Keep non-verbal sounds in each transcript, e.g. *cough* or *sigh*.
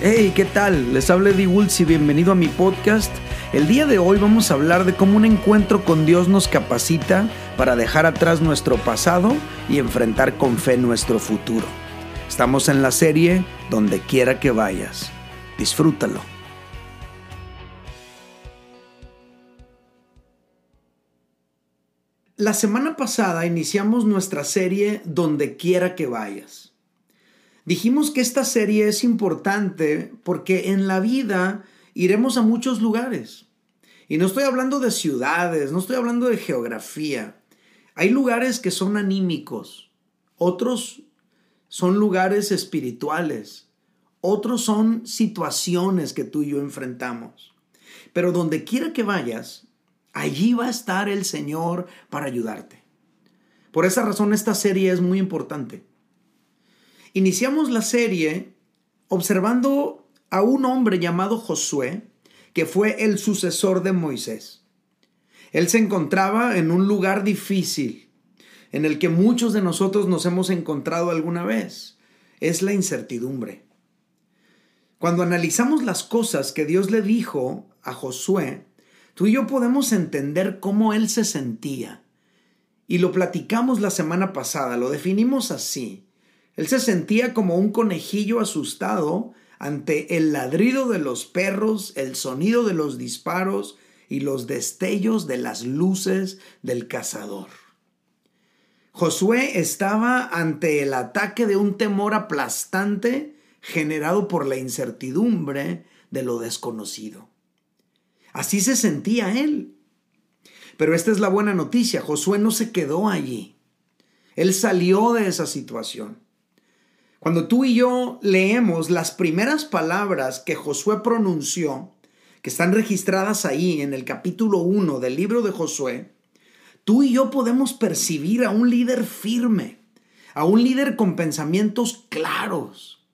Hey, ¿qué tal? Les habla Eddie Woods y bienvenido a mi podcast. El día de hoy vamos a hablar de cómo un encuentro con Dios nos capacita para dejar atrás nuestro pasado y enfrentar con fe nuestro futuro. Estamos en la serie Donde quiera que vayas. Disfrútalo. La semana pasada iniciamos nuestra serie Donde quiera que vayas. Dijimos que esta serie es importante porque en la vida iremos a muchos lugares. Y no estoy hablando de ciudades, no estoy hablando de geografía. Hay lugares que son anímicos, otros son lugares espirituales, otros son situaciones que tú y yo enfrentamos. Pero donde quiera que vayas, allí va a estar el Señor para ayudarte. Por esa razón esta serie es muy importante. Iniciamos la serie observando a un hombre llamado Josué, que fue el sucesor de Moisés. Él se encontraba en un lugar difícil, en el que muchos de nosotros nos hemos encontrado alguna vez. Es la incertidumbre. Cuando analizamos las cosas que Dios le dijo a Josué, tú y yo podemos entender cómo él se sentía. Y lo platicamos la semana pasada, lo definimos así. Él se sentía como un conejillo asustado ante el ladrido de los perros, el sonido de los disparos y los destellos de las luces del cazador. Josué estaba ante el ataque de un temor aplastante generado por la incertidumbre de lo desconocido. Así se sentía él. Pero esta es la buena noticia, Josué no se quedó allí. Él salió de esa situación. Cuando tú y yo leemos las primeras palabras que Josué pronunció, que están registradas ahí en el capítulo 1 del libro de Josué, tú y yo podemos percibir a un líder firme, a un líder con pensamientos claros.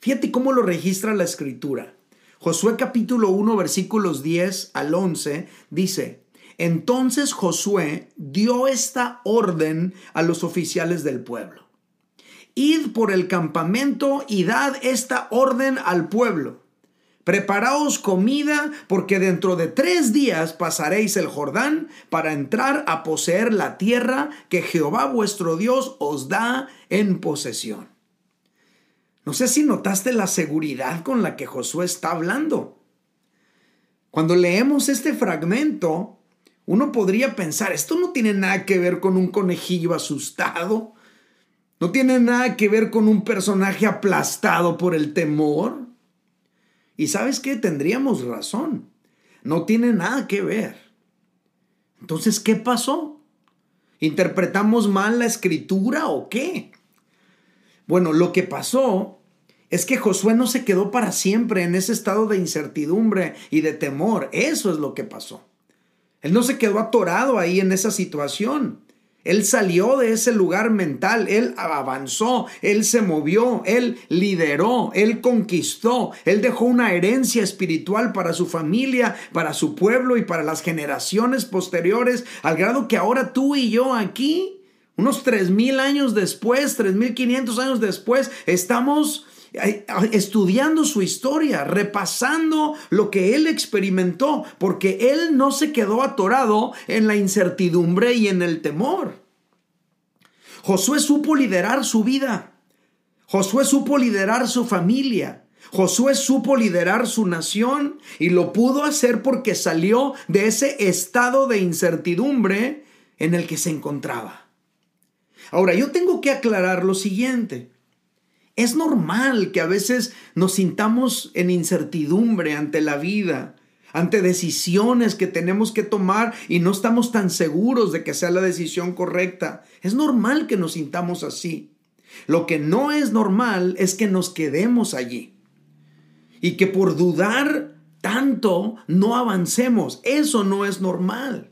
Fíjate cómo lo registra la escritura. Josué capítulo 1 versículos 10 al 11 dice, entonces Josué dio esta orden a los oficiales del pueblo. Id por el campamento y dad esta orden al pueblo. Preparaos comida, porque dentro de tres días pasaréis el Jordán para entrar a poseer la tierra que Jehová vuestro Dios os da en posesión. No sé si notaste la seguridad con la que Josué está hablando. Cuando leemos este fragmento, uno podría pensar, esto no tiene nada que ver con un conejillo asustado, no tiene nada que ver con un personaje aplastado por el temor. Y sabes qué, tendríamos razón. No tiene nada que ver. Entonces, ¿qué pasó? ¿Interpretamos mal la escritura o qué? Bueno, lo que pasó es que Josué no se quedó para siempre en ese estado de incertidumbre y de temor. Eso es lo que pasó. Él no se quedó atorado ahí en esa situación. Él salió de ese lugar mental, él avanzó, él se movió, él lideró, él conquistó, él dejó una herencia espiritual para su familia, para su pueblo y para las generaciones posteriores, al grado que ahora tú y yo aquí, unos tres mil años después, tres mil quinientos años después, estamos estudiando su historia, repasando lo que él experimentó, porque él no se quedó atorado en la incertidumbre y en el temor. Josué supo liderar su vida. Josué supo liderar su familia. Josué supo liderar su nación y lo pudo hacer porque salió de ese estado de incertidumbre en el que se encontraba. Ahora, yo tengo que aclarar lo siguiente. Es normal que a veces nos sintamos en incertidumbre ante la vida, ante decisiones que tenemos que tomar y no estamos tan seguros de que sea la decisión correcta. Es normal que nos sintamos así. Lo que no es normal es que nos quedemos allí y que por dudar tanto no avancemos. Eso no es normal.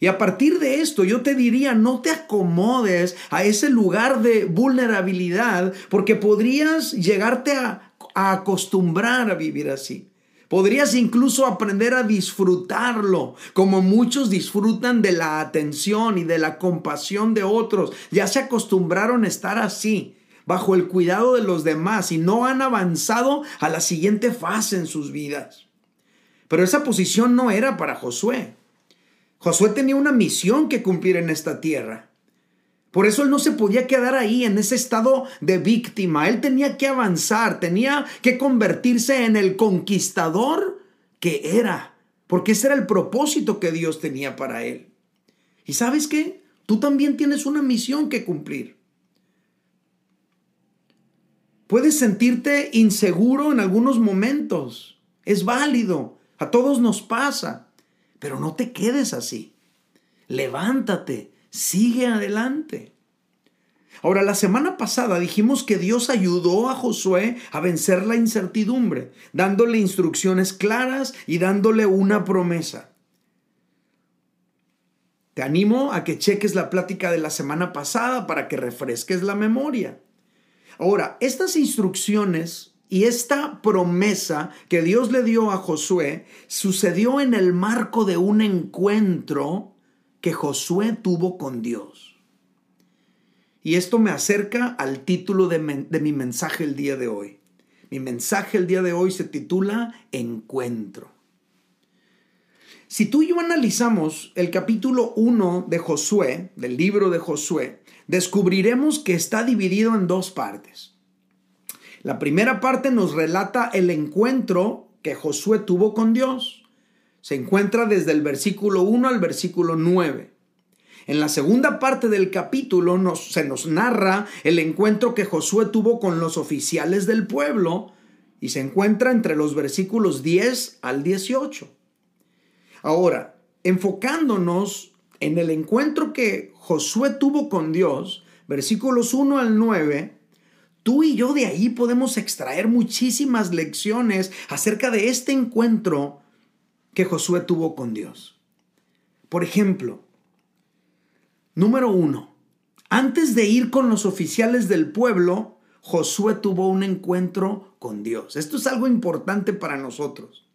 Y a partir de esto yo te diría, no te acomodes a ese lugar de vulnerabilidad porque podrías llegarte a, acostumbrar a vivir así. Podrías incluso aprender a disfrutarlo, como muchos disfrutan de la atención y de la compasión de otros. Ya se acostumbraron a estar así. bajo el cuidado de los demás y no han avanzado a la siguiente fase en sus vidas. Pero esa posición no era para Josué. Josué tenía una misión que cumplir en esta tierra. Por eso él no se podía quedar ahí en ese estado de víctima. Él tenía que avanzar, tenía que convertirse en el conquistador que era, porque ese era el propósito que Dios tenía para él. ¿Y sabes qué? Tú también tienes una misión que cumplir. Puedes sentirte inseguro en algunos momentos. Es válido. A todos nos pasa. Pero no te quedes así. Levántate. Sigue adelante. Ahora, la semana pasada dijimos que Dios ayudó a Josué a vencer la incertidumbre, dándole instrucciones claras y dándole una promesa. Te animo a que cheques la plática de la semana pasada para que refresques la memoria. Ahora, estas instrucciones y esta promesa que Dios le dio a Josué sucedió en el marco de un encuentro que Josué tuvo con Dios. Y esto me acerca al título de, mi mensaje el día de hoy. Mi mensaje el día de hoy se titula Encuentro. Si tú y yo analizamos el capítulo 1 de Josué, del libro de Josué, descubriremos que está dividido en dos partes. La primera parte nos relata el encuentro que Josué tuvo con Dios. Se encuentra desde el versículo 1 al versículo 9. En la segunda parte del capítulo se nos narra el encuentro que Josué tuvo con los oficiales del pueblo y se encuentra entre los versículos 10 al 18. Ahora, enfocándonos en el encuentro que Josué tuvo con Dios, versículos 1 al 9, tú y yo de ahí podemos extraer muchísimas lecciones acerca de este encuentro que Josué tuvo con Dios. Por ejemplo, número uno, antes de ir con los oficiales del pueblo, Josué tuvo un encuentro con Dios. Esto es algo importante para nosotros.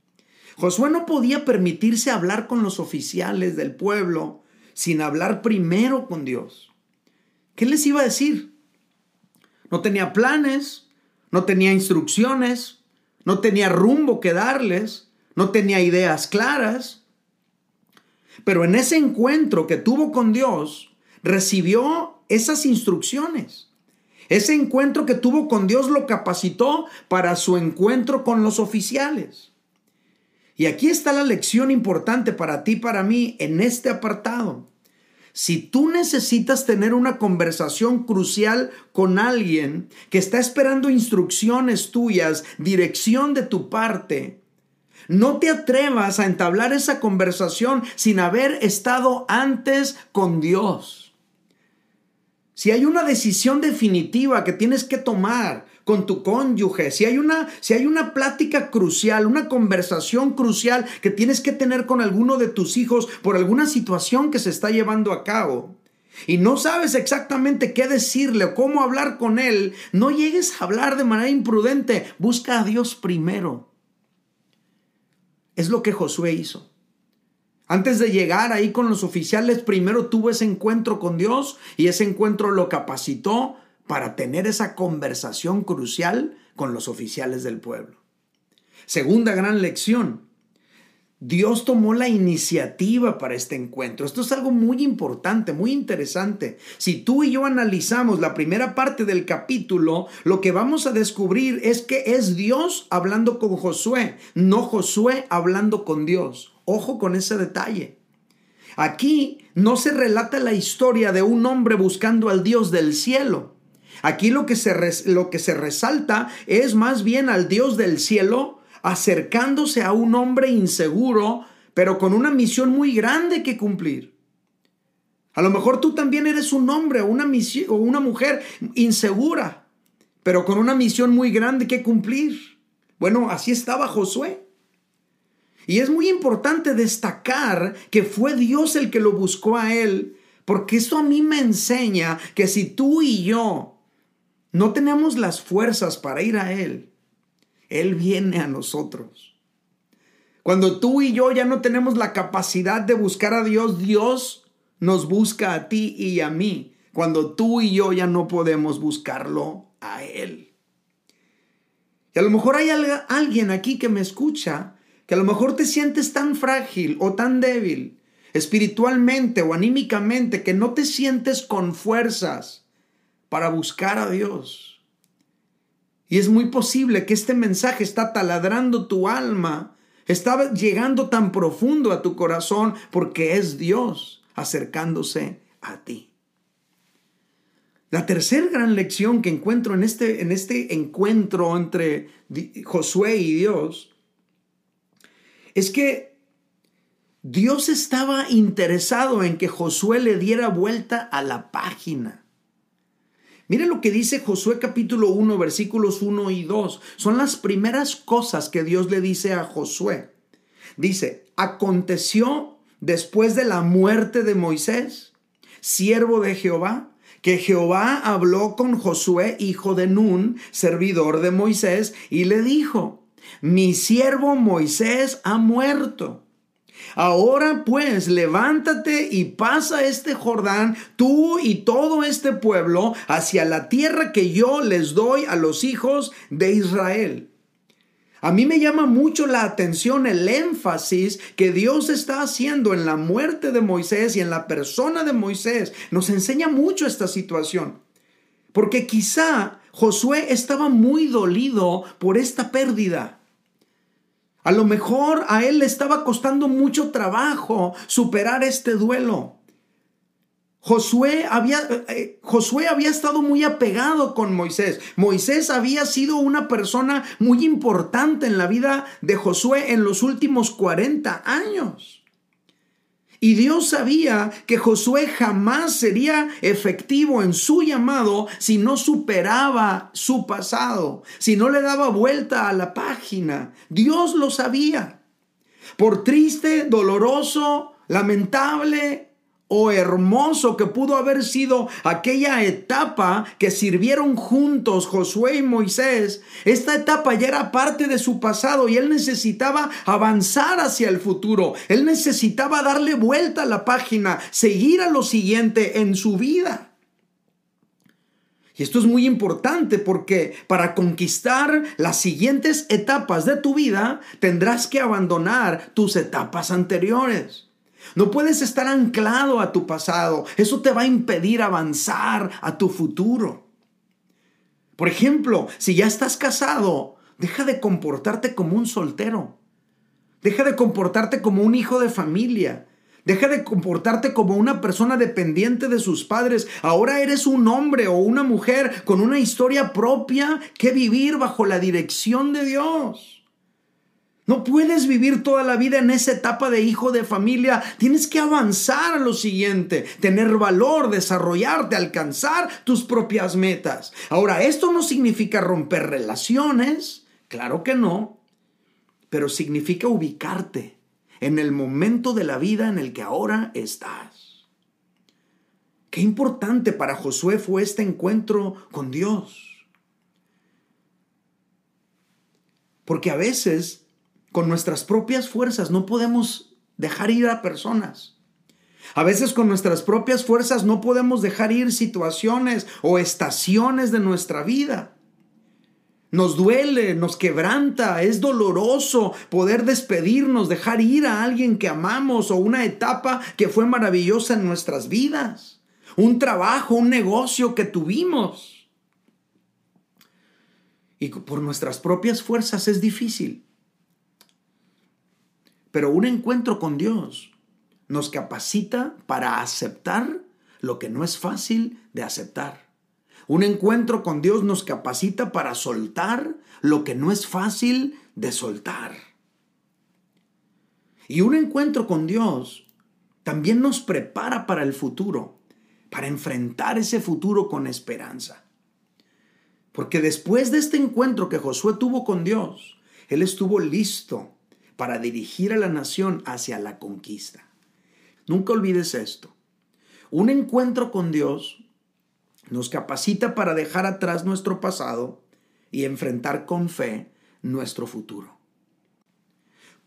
Josué no podía permitirse hablar con los oficiales del pueblo sin hablar primero con Dios. ¿Qué les iba a decir? No tenía planes, no tenía instrucciones, no tenía rumbo que darles, no tenía ideas claras. Pero en ese encuentro que tuvo con Dios, recibió esas instrucciones. Ese encuentro que tuvo con Dios lo capacitó para su encuentro con los oficiales. Y aquí está la lección importante para ti, para mí, en este apartado. Si tú necesitas tener una conversación crucial con alguien que está esperando instrucciones tuyas, dirección de tu parte, no te atrevas a entablar esa conversación sin haber estado antes con Dios. Si hay una decisión definitiva que tienes que tomar, con tu cónyuge, si hay una, si hay una plática crucial, una conversación crucial que tienes que tener con alguno de tus hijos por alguna situación que se está llevando a cabo, y no sabes exactamente qué decirle o cómo hablar con él, no llegues a hablar de manera imprudente, busca a Dios primero. Es lo que Josué hizo. Antes de llegar ahí con los oficiales, primero tuvo ese encuentro con Dios y ese encuentro lo capacitó para tener esa conversación crucial con los oficiales del pueblo. Segunda gran lección. Dios tomó la iniciativa para este encuentro. Esto es algo muy importante, muy interesante. Si tú y yo analizamos la primera parte del capítulo, lo que vamos a descubrir es que es Dios hablando con Josué, no Josué hablando con Dios. Ojo con ese detalle. Aquí no se relata la historia de un hombre buscando al Dios del cielo. Aquí lo que, se resalta es más bien al Dios del cielo acercándose a un hombre inseguro, pero con una misión muy grande que cumplir. A lo mejor tú también eres un hombre o una, o una mujer insegura, pero con una misión muy grande que cumplir. Bueno, así estaba Josué. Y es muy importante destacar que fue Dios el que lo buscó a él, porque esto a mí me enseña que si tú y yo no tenemos las fuerzas para ir a Él, Él viene a nosotros. Cuando tú y yo ya no tenemos la capacidad de buscar a Dios, Dios nos busca a ti y a mí. Cuando tú y yo ya no podemos buscarlo a Él. Y a lo mejor hay alguien aquí que me escucha, que a lo mejor te sientes tan frágil o tan débil, espiritualmente o anímicamente, que no te sientes con fuerzas para buscar a Dios. Y es muy posible que este mensaje está taladrando tu alma, está llegando tan profundo a tu corazón porque es Dios acercándose a ti. La tercera gran lección que encuentro en este, en este encuentro entre Josué y Dios es que Dios estaba interesado en que Josué le diera vuelta a la página. Mire lo que dice Josué capítulo 1 versículos 1 y 2. Son las primeras cosas que Dios le dice a Josué. Dice, aconteció después de la muerte de Moisés, siervo de Jehová, que Jehová habló con Josué, hijo de Nun, servidor de Moisés, y le dijo, mi siervo Moisés ha muerto. Ahora pues, levántate y pasa este Jordán, tú y todo este pueblo, hacia la tierra que yo les doy a los hijos de Israel. A mí me llama mucho la atención el énfasis que Dios está haciendo en la muerte de Moisés y en la persona de Moisés. Nos enseña mucho esta situación. Porque quizá Josué estaba muy dolido por esta pérdida. A lo mejor a él le estaba costando mucho trabajo superar este duelo. Josué había, eh, Josué había estado muy apegado con Moisés. Moisés había sido una persona muy importante en la vida de Josué en los últimos 40 años. Y Dios sabía que Josué jamás sería efectivo en su llamado si no superaba su pasado, si no le daba vuelta a la página. Dios lo sabía. Por triste, doloroso, lamentable o hermoso que pudo haber sido aquella etapa que sirvieron juntos Josué y Moisés, esta etapa ya era parte de su pasado y él necesitaba avanzar hacia el futuro, él necesitaba darle vuelta a la página, seguir a lo siguiente en su vida. Y esto es muy importante porque para conquistar las siguientes etapas de tu vida tendrás que abandonar tus etapas anteriores. No puedes estar anclado a tu pasado. Eso te va a impedir avanzar a tu futuro. Por ejemplo, si ya estás casado, deja de comportarte como un soltero. Deja de comportarte como un hijo de familia. Deja de comportarte como una persona dependiente de sus padres. Ahora eres un hombre o una mujer con una historia propia que vivir bajo la dirección de Dios. No puedes vivir toda la vida en esa etapa de hijo de familia. Tienes que avanzar a lo siguiente, tener valor, desarrollarte, alcanzar tus propias metas. Ahora, esto no significa romper relaciones, claro que no, pero significa ubicarte en el momento de la vida en el que ahora estás. Qué importante para Josué fue este encuentro con Dios. Porque a veces con nuestras propias fuerzas no podemos dejar ir a personas. A veces con nuestras propias fuerzas no podemos dejar ir situaciones o estaciones de nuestra vida. Nos duele, nos quebranta, es doloroso poder despedirnos, dejar ir a alguien que amamos o una etapa que fue maravillosa en nuestras vidas, un trabajo, un negocio que tuvimos. Y por nuestras propias fuerzas es difícil. Pero un encuentro con Dios nos capacita para aceptar lo que no es fácil de aceptar. Un encuentro con Dios nos capacita para soltar lo que no es fácil de soltar. Y un encuentro con Dios también nos prepara para el futuro, para enfrentar ese futuro con esperanza. Porque después de este encuentro que Josué tuvo con Dios, él estuvo listo para dirigir a la nación hacia la conquista. Nunca olvides esto. Un encuentro con Dios nos capacita para dejar atrás nuestro pasado y enfrentar con fe nuestro futuro.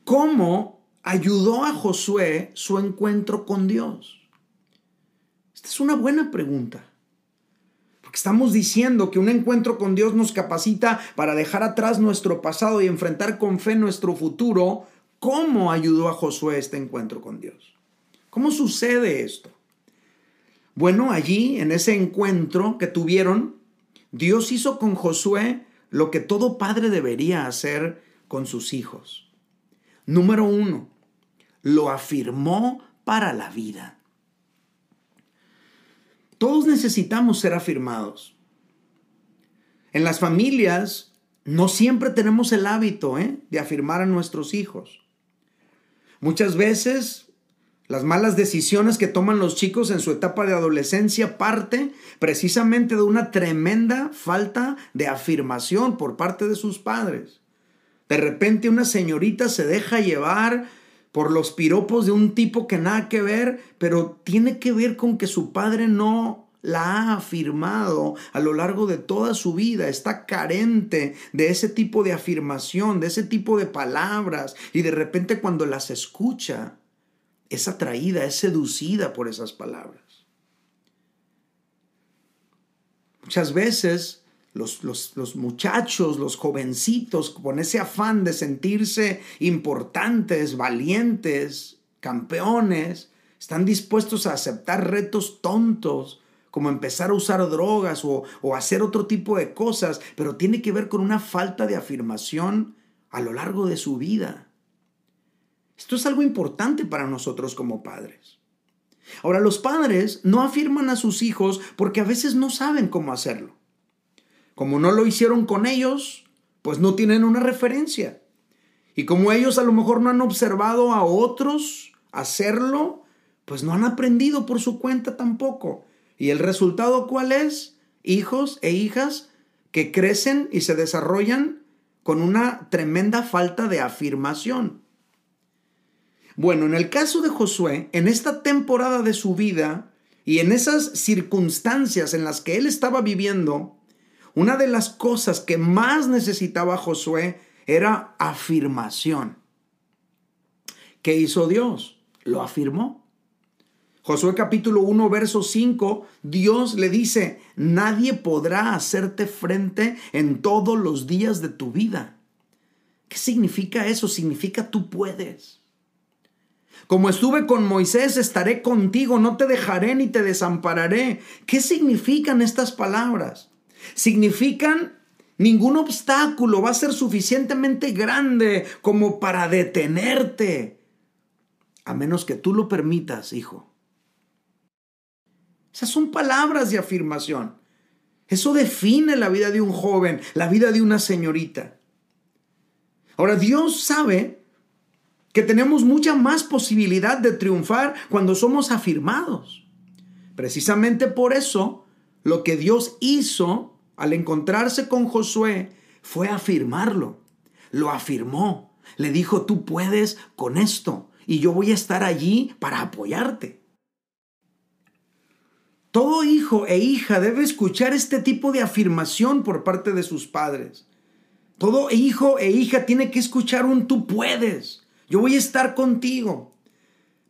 ¿Cómo ayudó a Josué su encuentro con Dios? Esta es una buena pregunta. Porque estamos diciendo que un encuentro con Dios nos capacita para dejar atrás nuestro pasado y enfrentar con fe nuestro futuro. ¿Cómo ayudó a Josué este encuentro con Dios? ¿Cómo sucede esto? Bueno, allí, en ese encuentro que tuvieron, Dios hizo con Josué lo que todo padre debería hacer con sus hijos. Número uno, lo afirmó para la vida. Todos necesitamos ser afirmados. En las familias no siempre tenemos el hábito ¿eh? de afirmar a nuestros hijos. Muchas veces las malas decisiones que toman los chicos en su etapa de adolescencia parte precisamente de una tremenda falta de afirmación por parte de sus padres. De repente una señorita se deja llevar por los piropos de un tipo que nada que ver, pero tiene que ver con que su padre no la ha afirmado a lo largo de toda su vida, está carente de ese tipo de afirmación, de ese tipo de palabras, y de repente cuando las escucha, es atraída, es seducida por esas palabras. Muchas veces los, los, muchachos, los jovencitos, con ese afán de sentirse importantes, valientes, campeones, están dispuestos a aceptar retos tontos, como empezar a usar drogas o, o hacer otro tipo de cosas, pero tiene que ver con una falta de afirmación a lo largo de su vida. Esto es algo importante para nosotros como padres. Ahora, los padres no afirman a sus hijos porque a veces no saben cómo hacerlo. Como no lo hicieron con ellos, pues no tienen una referencia. Y como ellos a lo mejor no han observado a otros hacerlo, pues no han aprendido por su cuenta tampoco. ¿Y el resultado cuál es? Hijos e hijas que crecen y se desarrollan con una tremenda falta de afirmación. Bueno, en el caso de Josué, en esta temporada de su vida y en esas circunstancias en las que él estaba viviendo, una de las cosas que más necesitaba Josué era afirmación. ¿Qué hizo Dios? Lo afirmó. Josué capítulo 1, verso 5, Dios le dice, nadie podrá hacerte frente en todos los días de tu vida. ¿Qué significa eso? Significa tú puedes. Como estuve con Moisés, estaré contigo, no te dejaré ni te desampararé. ¿Qué significan estas palabras? Significan ningún obstáculo va a ser suficientemente grande como para detenerte, a menos que tú lo permitas, hijo. Esas son palabras de afirmación. Eso define la vida de un joven, la vida de una señorita. Ahora, Dios sabe que tenemos mucha más posibilidad de triunfar cuando somos afirmados. Precisamente por eso, lo que Dios hizo al encontrarse con Josué fue afirmarlo. Lo afirmó. Le dijo, tú puedes con esto y yo voy a estar allí para apoyarte. Todo hijo e hija debe escuchar este tipo de afirmación por parte de sus padres. Todo hijo e hija tiene que escuchar un tú puedes. Yo voy a estar contigo.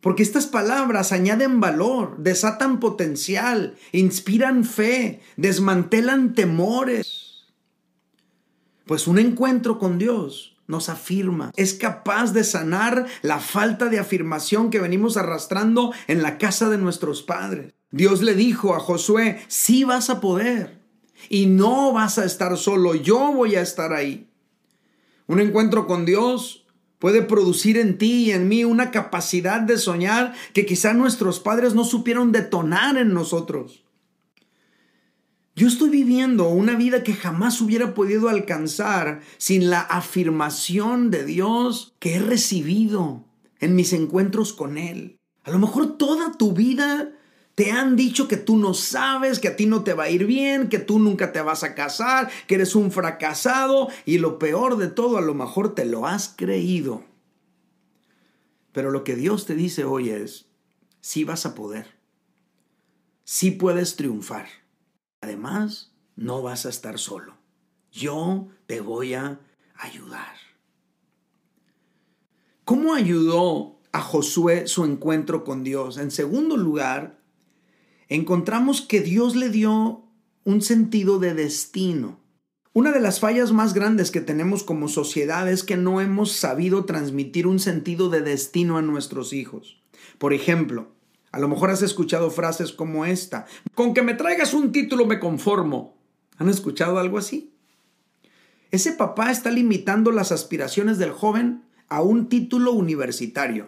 Porque estas palabras añaden valor, desatan potencial, inspiran fe, desmantelan temores. Pues un encuentro con Dios nos afirma, es capaz de sanar la falta de afirmación que venimos arrastrando en la casa de nuestros padres. Dios le dijo a Josué, sí vas a poder y no vas a estar solo, yo voy a estar ahí. Un encuentro con Dios puede producir en ti y en mí una capacidad de soñar que quizá nuestros padres no supieron detonar en nosotros. Yo estoy viviendo una vida que jamás hubiera podido alcanzar sin la afirmación de Dios que he recibido en mis encuentros con Él. A lo mejor toda tu vida te han dicho que tú no sabes, que a ti no te va a ir bien, que tú nunca te vas a casar, que eres un fracasado y lo peor de todo, a lo mejor te lo has creído. Pero lo que Dios te dice hoy es, sí vas a poder, sí puedes triunfar. Además, no vas a estar solo. Yo te voy a ayudar. ¿Cómo ayudó a Josué su encuentro con Dios? En segundo lugar, encontramos que Dios le dio un sentido de destino. Una de las fallas más grandes que tenemos como sociedad es que no hemos sabido transmitir un sentido de destino a nuestros hijos. Por ejemplo, a lo mejor has escuchado frases como esta, con que me traigas un título me conformo. ¿Han escuchado algo así? Ese papá está limitando las aspiraciones del joven a un título universitario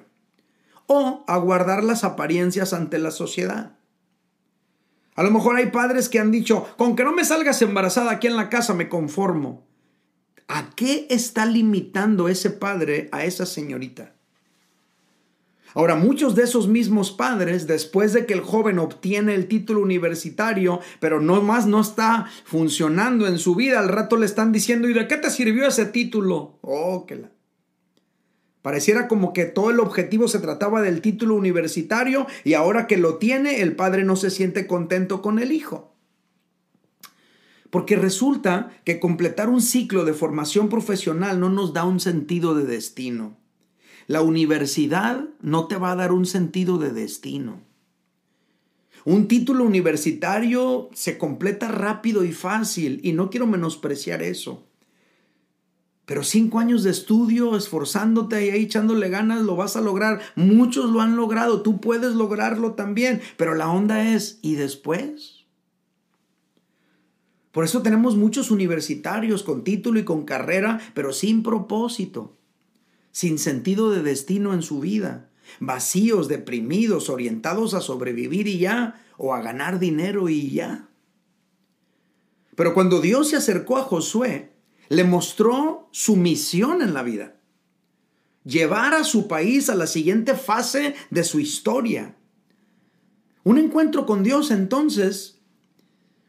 o a guardar las apariencias ante la sociedad. A lo mejor hay padres que han dicho, con que no me salgas embarazada aquí en la casa me conformo. ¿A qué está limitando ese padre a esa señorita? Ahora, muchos de esos mismos padres, después de que el joven obtiene el título universitario, pero no más no está funcionando en su vida, al rato le están diciendo, ¿y de qué te sirvió ese título? Oh, que la... Pareciera como que todo el objetivo se trataba del título universitario y ahora que lo tiene, el padre no se siente contento con el hijo. Porque resulta que completar un ciclo de formación profesional no nos da un sentido de destino. La universidad no te va a dar un sentido de destino. Un título universitario se completa rápido y fácil y no quiero menospreciar eso. Pero cinco años de estudio, esforzándote y ahí echándole ganas, lo vas a lograr. Muchos lo han logrado, tú puedes lograrlo también. Pero la onda es, ¿y después? Por eso tenemos muchos universitarios con título y con carrera, pero sin propósito, sin sentido de destino en su vida, vacíos, deprimidos, orientados a sobrevivir y ya, o a ganar dinero y ya. Pero cuando Dios se acercó a Josué, le mostró su misión en la vida. Llevar a su país a la siguiente fase de su historia. Un encuentro con Dios entonces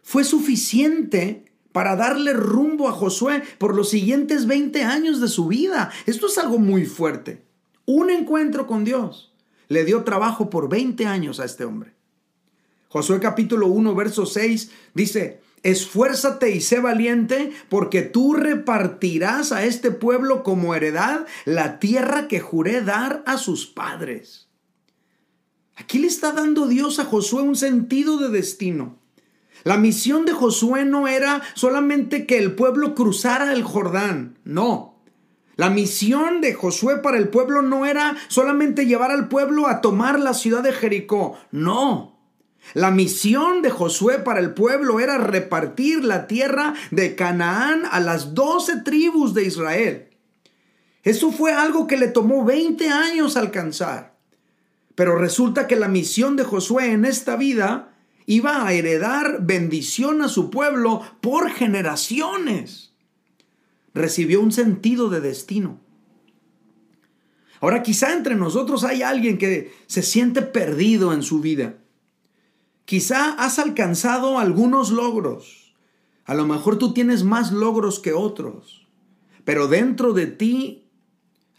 fue suficiente para darle rumbo a Josué por los siguientes 20 años de su vida. Esto es algo muy fuerte. Un encuentro con Dios le dio trabajo por 20 años a este hombre. Josué capítulo 1, verso 6 dice, Esfuérzate y sé valiente, porque tú repartirás a este pueblo como heredad la tierra que juré dar a sus padres. Aquí le está dando Dios a Josué un sentido de destino. La misión de Josué no era solamente que el pueblo cruzara el Jordán, no. La misión de Josué para el pueblo no era solamente llevar al pueblo a tomar la ciudad de Jericó, no. La misión de Josué para el pueblo era repartir la tierra de Canaán a las doce tribus de Israel. Eso fue algo que le tomó 20 años alcanzar. Pero resulta que la misión de Josué en esta vida iba a heredar bendición a su pueblo por generaciones. Recibió un sentido de destino. Ahora quizá entre nosotros hay alguien que se siente perdido en su vida Quizá has alcanzado algunos logros. A lo mejor tú tienes más logros que otros. Pero dentro de ti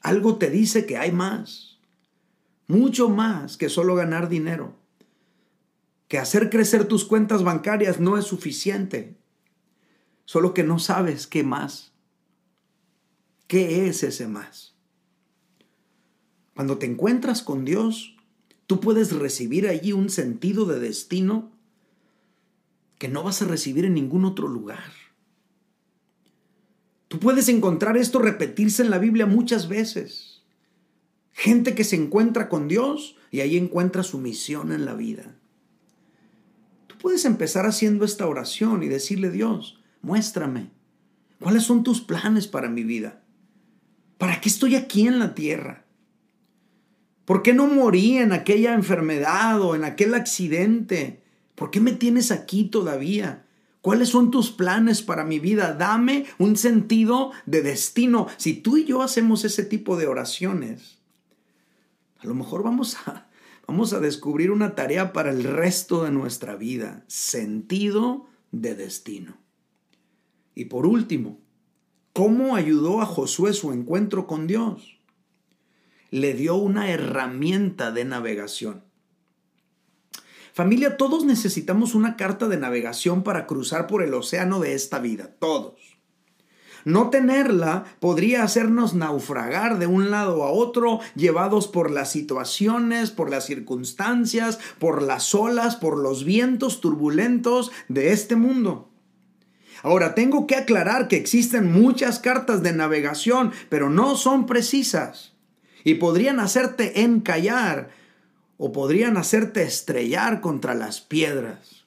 algo te dice que hay más. Mucho más que solo ganar dinero. Que hacer crecer tus cuentas bancarias no es suficiente. Solo que no sabes qué más. ¿Qué es ese más? Cuando te encuentras con Dios, Tú puedes recibir allí un sentido de destino que no vas a recibir en ningún otro lugar. Tú puedes encontrar esto repetirse en la Biblia muchas veces. Gente que se encuentra con Dios y ahí encuentra su misión en la vida. Tú puedes empezar haciendo esta oración y decirle, Dios, muéstrame, ¿cuáles son tus planes para mi vida? ¿Para qué estoy aquí en la tierra? ¿Por qué no morí en aquella enfermedad o en aquel accidente? ¿Por qué me tienes aquí todavía? ¿Cuáles son tus planes para mi vida? Dame un sentido de destino. Si tú y yo hacemos ese tipo de oraciones, a lo mejor vamos a, *laughs* vamos a descubrir una tarea para el resto de nuestra vida. Sentido de destino. Y por último, ¿cómo ayudó a Josué su encuentro con Dios? Le dio una herramienta de navegación. Familia, todos necesitamos una carta de navegación para cruzar por el océano de esta vida, todos. No tenerla podría hacernos naufragar de un lado a otro, llevados por las situaciones, por las circunstancias, por las olas, por los vientos turbulentos de este mundo. Ahora, tengo que aclarar que existen muchas cartas de navegación, pero no son precisas. Y podrían hacerte encallar o podrían hacerte estrellar contra las piedras.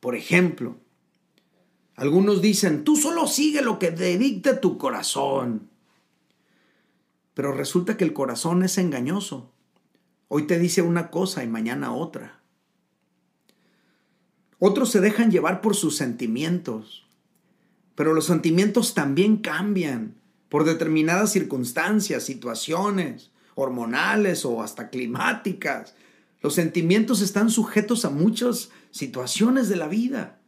Por ejemplo, algunos dicen, tú solo sigue lo que te dicte tu corazón. Pero resulta que el corazón es engañoso. Hoy te dice una cosa y mañana otra. Otros se dejan llevar por sus sentimientos, pero los sentimientos también cambian por determinadas circunstancias, situaciones hormonales o hasta climáticas. Los sentimientos están sujetos a muchas situaciones de la vida.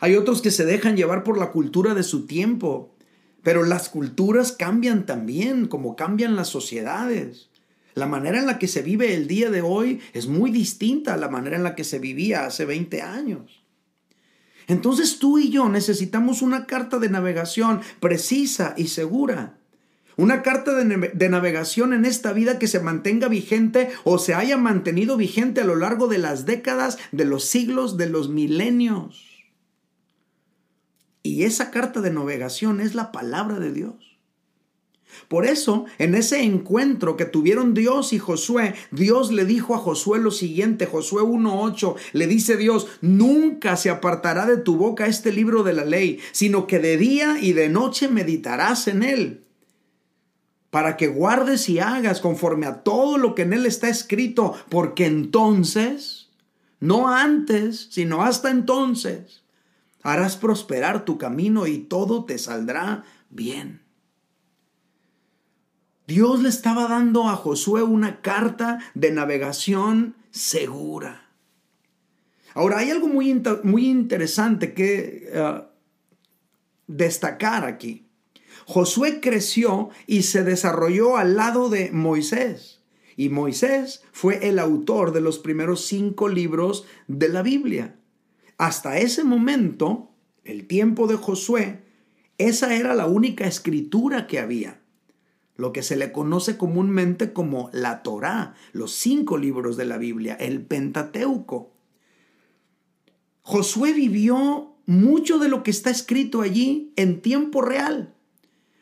Hay otros que se dejan llevar por la cultura de su tiempo, pero las culturas cambian también, como cambian las sociedades. La manera en la que se vive el día de hoy es muy distinta a la manera en la que se vivía hace 20 años. Entonces tú y yo necesitamos una carta de navegación precisa y segura. Una carta de, navegación en esta vida que se mantenga vigente o se haya mantenido vigente a lo largo de las décadas, de los siglos, de los milenios. Y esa carta de navegación es la palabra de Dios. Por eso, en ese encuentro que tuvieron Dios y Josué, Dios le dijo a Josué lo siguiente, Josué 1.8, le dice Dios, nunca se apartará de tu boca este libro de la ley, sino que de día y de noche meditarás en él, para que guardes y hagas conforme a todo lo que en él está escrito, porque entonces, no antes, sino hasta entonces, harás prosperar tu camino y todo te saldrá bien. Dios le estaba dando a Josué una carta de navegación segura. Ahora, hay algo muy, muy interesante que eh, destacar aquí. Josué creció y se desarrolló al lado de Moisés. Y Moisés fue el autor de los primeros cinco libros de la Biblia. Hasta ese momento, el tiempo de Josué, esa era la única escritura que había lo que se le conoce comúnmente como la Torá, los cinco libros de la Biblia, el Pentateuco. Josué vivió mucho de lo que está escrito allí en tiempo real.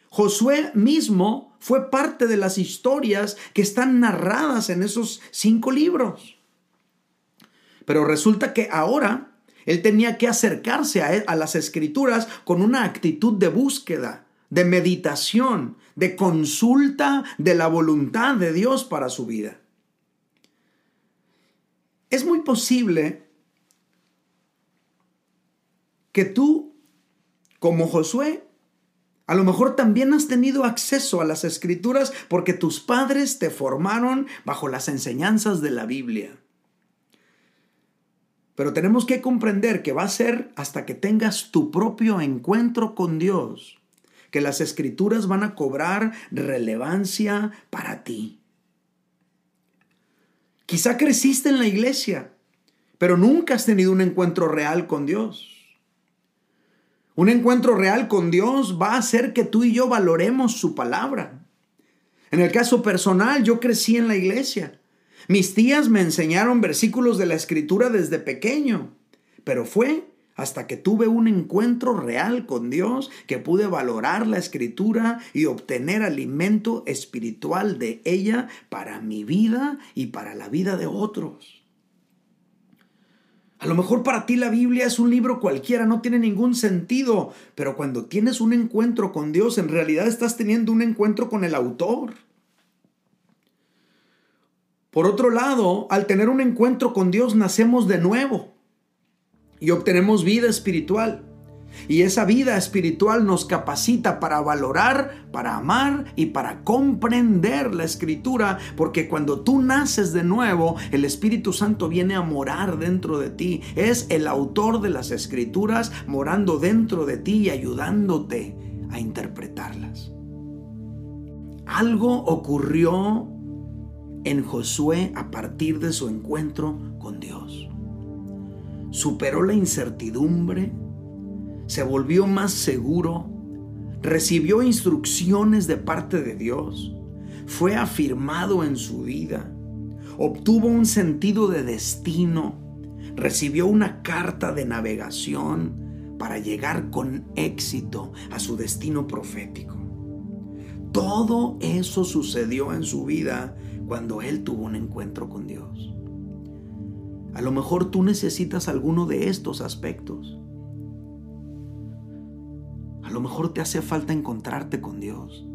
Josué mismo fue parte de las historias que están narradas en esos cinco libros. Pero resulta que ahora él tenía que acercarse a, a las escrituras con una actitud de búsqueda, de meditación, de consulta de la voluntad de Dios para su vida. Es muy posible que tú, como Josué, a lo mejor también has tenido acceso a las escrituras porque tus padres te formaron bajo las enseñanzas de la Biblia. Pero tenemos que comprender que va a ser hasta que tengas tu propio encuentro con Dios que las escrituras van a cobrar relevancia para ti. Quizá creciste en la iglesia, pero nunca has tenido un encuentro real con Dios. Un encuentro real con Dios va a hacer que tú y yo valoremos su palabra. En el caso personal, yo crecí en la iglesia. Mis tías me enseñaron versículos de la escritura desde pequeño, pero fue hasta que tuve un encuentro real con Dios, que pude valorar la escritura y obtener alimento espiritual de ella para mi vida y para la vida de otros. A lo mejor para ti la Biblia es un libro cualquiera, no tiene ningún sentido, pero cuando tienes un encuentro con Dios, en realidad estás teniendo un encuentro con el autor. Por otro lado, al tener un encuentro con Dios, nacemos de nuevo y obtenemos vida espiritual. Y esa vida espiritual nos capacita para valorar, para amar y para comprender la escritura, porque cuando tú naces de nuevo, el Espíritu Santo viene a morar dentro de ti. Es el autor de las escrituras morando dentro de ti y ayudándote a interpretarlas. Algo ocurrió en Josué a partir de su encuentro con Dios superó la incertidumbre, se volvió más seguro, recibió instrucciones de parte de Dios, fue afirmado en su vida, obtuvo un sentido de destino, recibió una carta de navegación para llegar con éxito a su destino profético. Todo eso sucedió en su vida cuando él tuvo un encuentro con Dios. A lo mejor tú necesitas alguno de estos aspectos. A lo mejor te hace falta encontrarte con Dios.